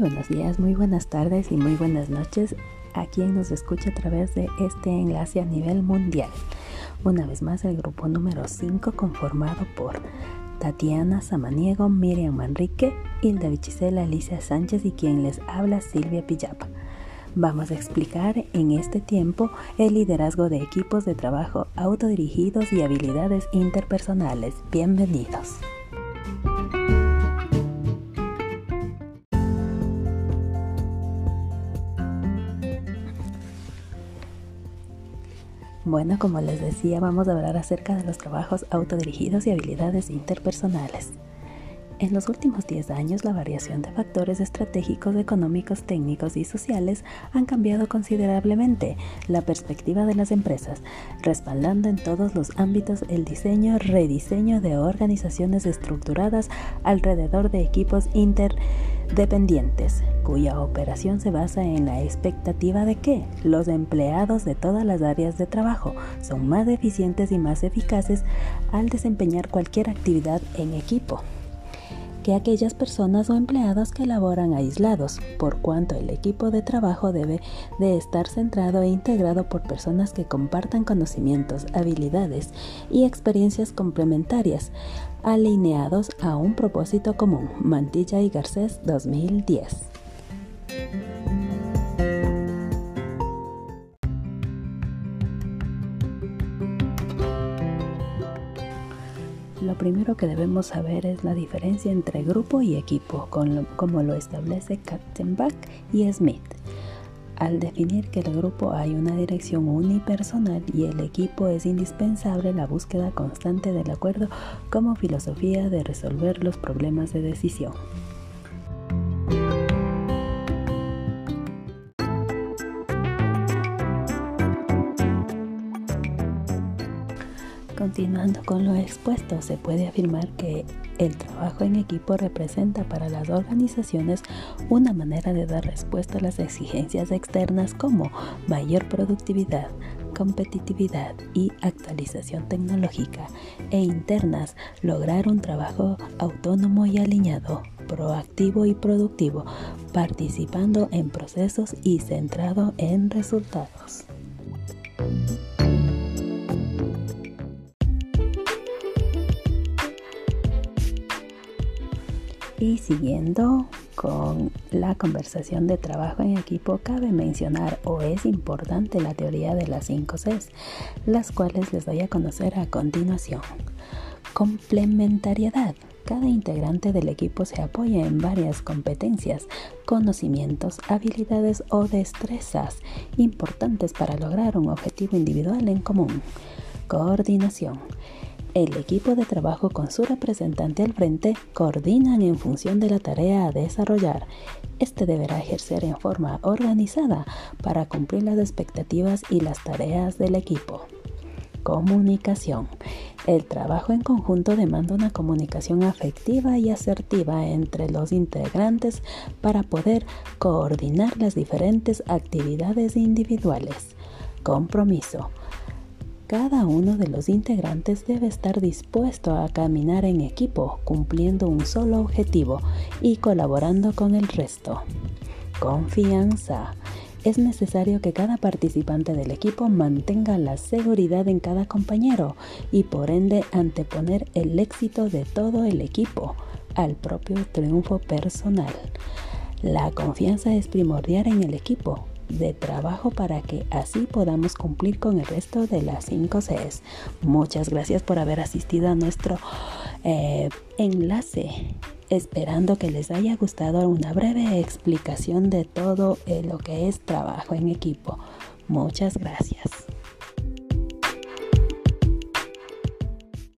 buenos días, muy buenas tardes y muy buenas noches a quien nos escucha a través de este enlace a nivel mundial. Una vez más el grupo número 5 conformado por Tatiana Samaniego, Miriam Manrique, Hilda Vichisela, Alicia Sánchez y quien les habla Silvia Pillapa. Vamos a explicar en este tiempo el liderazgo de equipos de trabajo autodirigidos y habilidades interpersonales. Bienvenidos. Bueno, como les decía, vamos a hablar acerca de los trabajos autodirigidos y habilidades interpersonales. En los últimos 10 años, la variación de factores estratégicos, económicos, técnicos y sociales han cambiado considerablemente la perspectiva de las empresas, respaldando en todos los ámbitos el diseño, rediseño de organizaciones estructuradas alrededor de equipos interpersonales dependientes, cuya operación se basa en la expectativa de que los empleados de todas las áreas de trabajo son más eficientes y más eficaces al desempeñar cualquier actividad en equipo que aquellas personas o empleados que laboran aislados, por cuanto el equipo de trabajo debe de estar centrado e integrado por personas que compartan conocimientos, habilidades y experiencias complementarias, alineados a un propósito común. Mantilla y Garcés 2010. Lo primero que debemos saber es la diferencia entre grupo y equipo, como lo establece Katzenbach y Smith. Al definir que el grupo hay una dirección unipersonal y el equipo es indispensable la búsqueda constante del acuerdo como filosofía de resolver los problemas de decisión. Continuando con lo expuesto, se puede afirmar que el trabajo en equipo representa para las organizaciones una manera de dar respuesta a las exigencias externas como mayor productividad, competitividad y actualización tecnológica e internas, lograr un trabajo autónomo y alineado, proactivo y productivo, participando en procesos y centrado en resultados. Y siguiendo con la conversación de trabajo en equipo, cabe mencionar o es importante la teoría de las 5 Cs, las cuales les doy a conocer a continuación. Complementariedad. Cada integrante del equipo se apoya en varias competencias, conocimientos, habilidades o destrezas importantes para lograr un objetivo individual en común. Coordinación. El equipo de trabajo con su representante al frente coordinan en función de la tarea a desarrollar. Este deberá ejercer en forma organizada para cumplir las expectativas y las tareas del equipo. Comunicación. El trabajo en conjunto demanda una comunicación afectiva y asertiva entre los integrantes para poder coordinar las diferentes actividades individuales. Compromiso. Cada uno de los integrantes debe estar dispuesto a caminar en equipo, cumpliendo un solo objetivo y colaborando con el resto. Confianza. Es necesario que cada participante del equipo mantenga la seguridad en cada compañero y por ende anteponer el éxito de todo el equipo al propio triunfo personal. La confianza es primordial en el equipo, de trabajo para que así podamos cumplir con el resto de las 5 Cs. Muchas gracias por haber asistido a nuestro eh, enlace. Esperando que les haya gustado una breve explicación de todo eh, lo que es trabajo en equipo. Muchas gracias.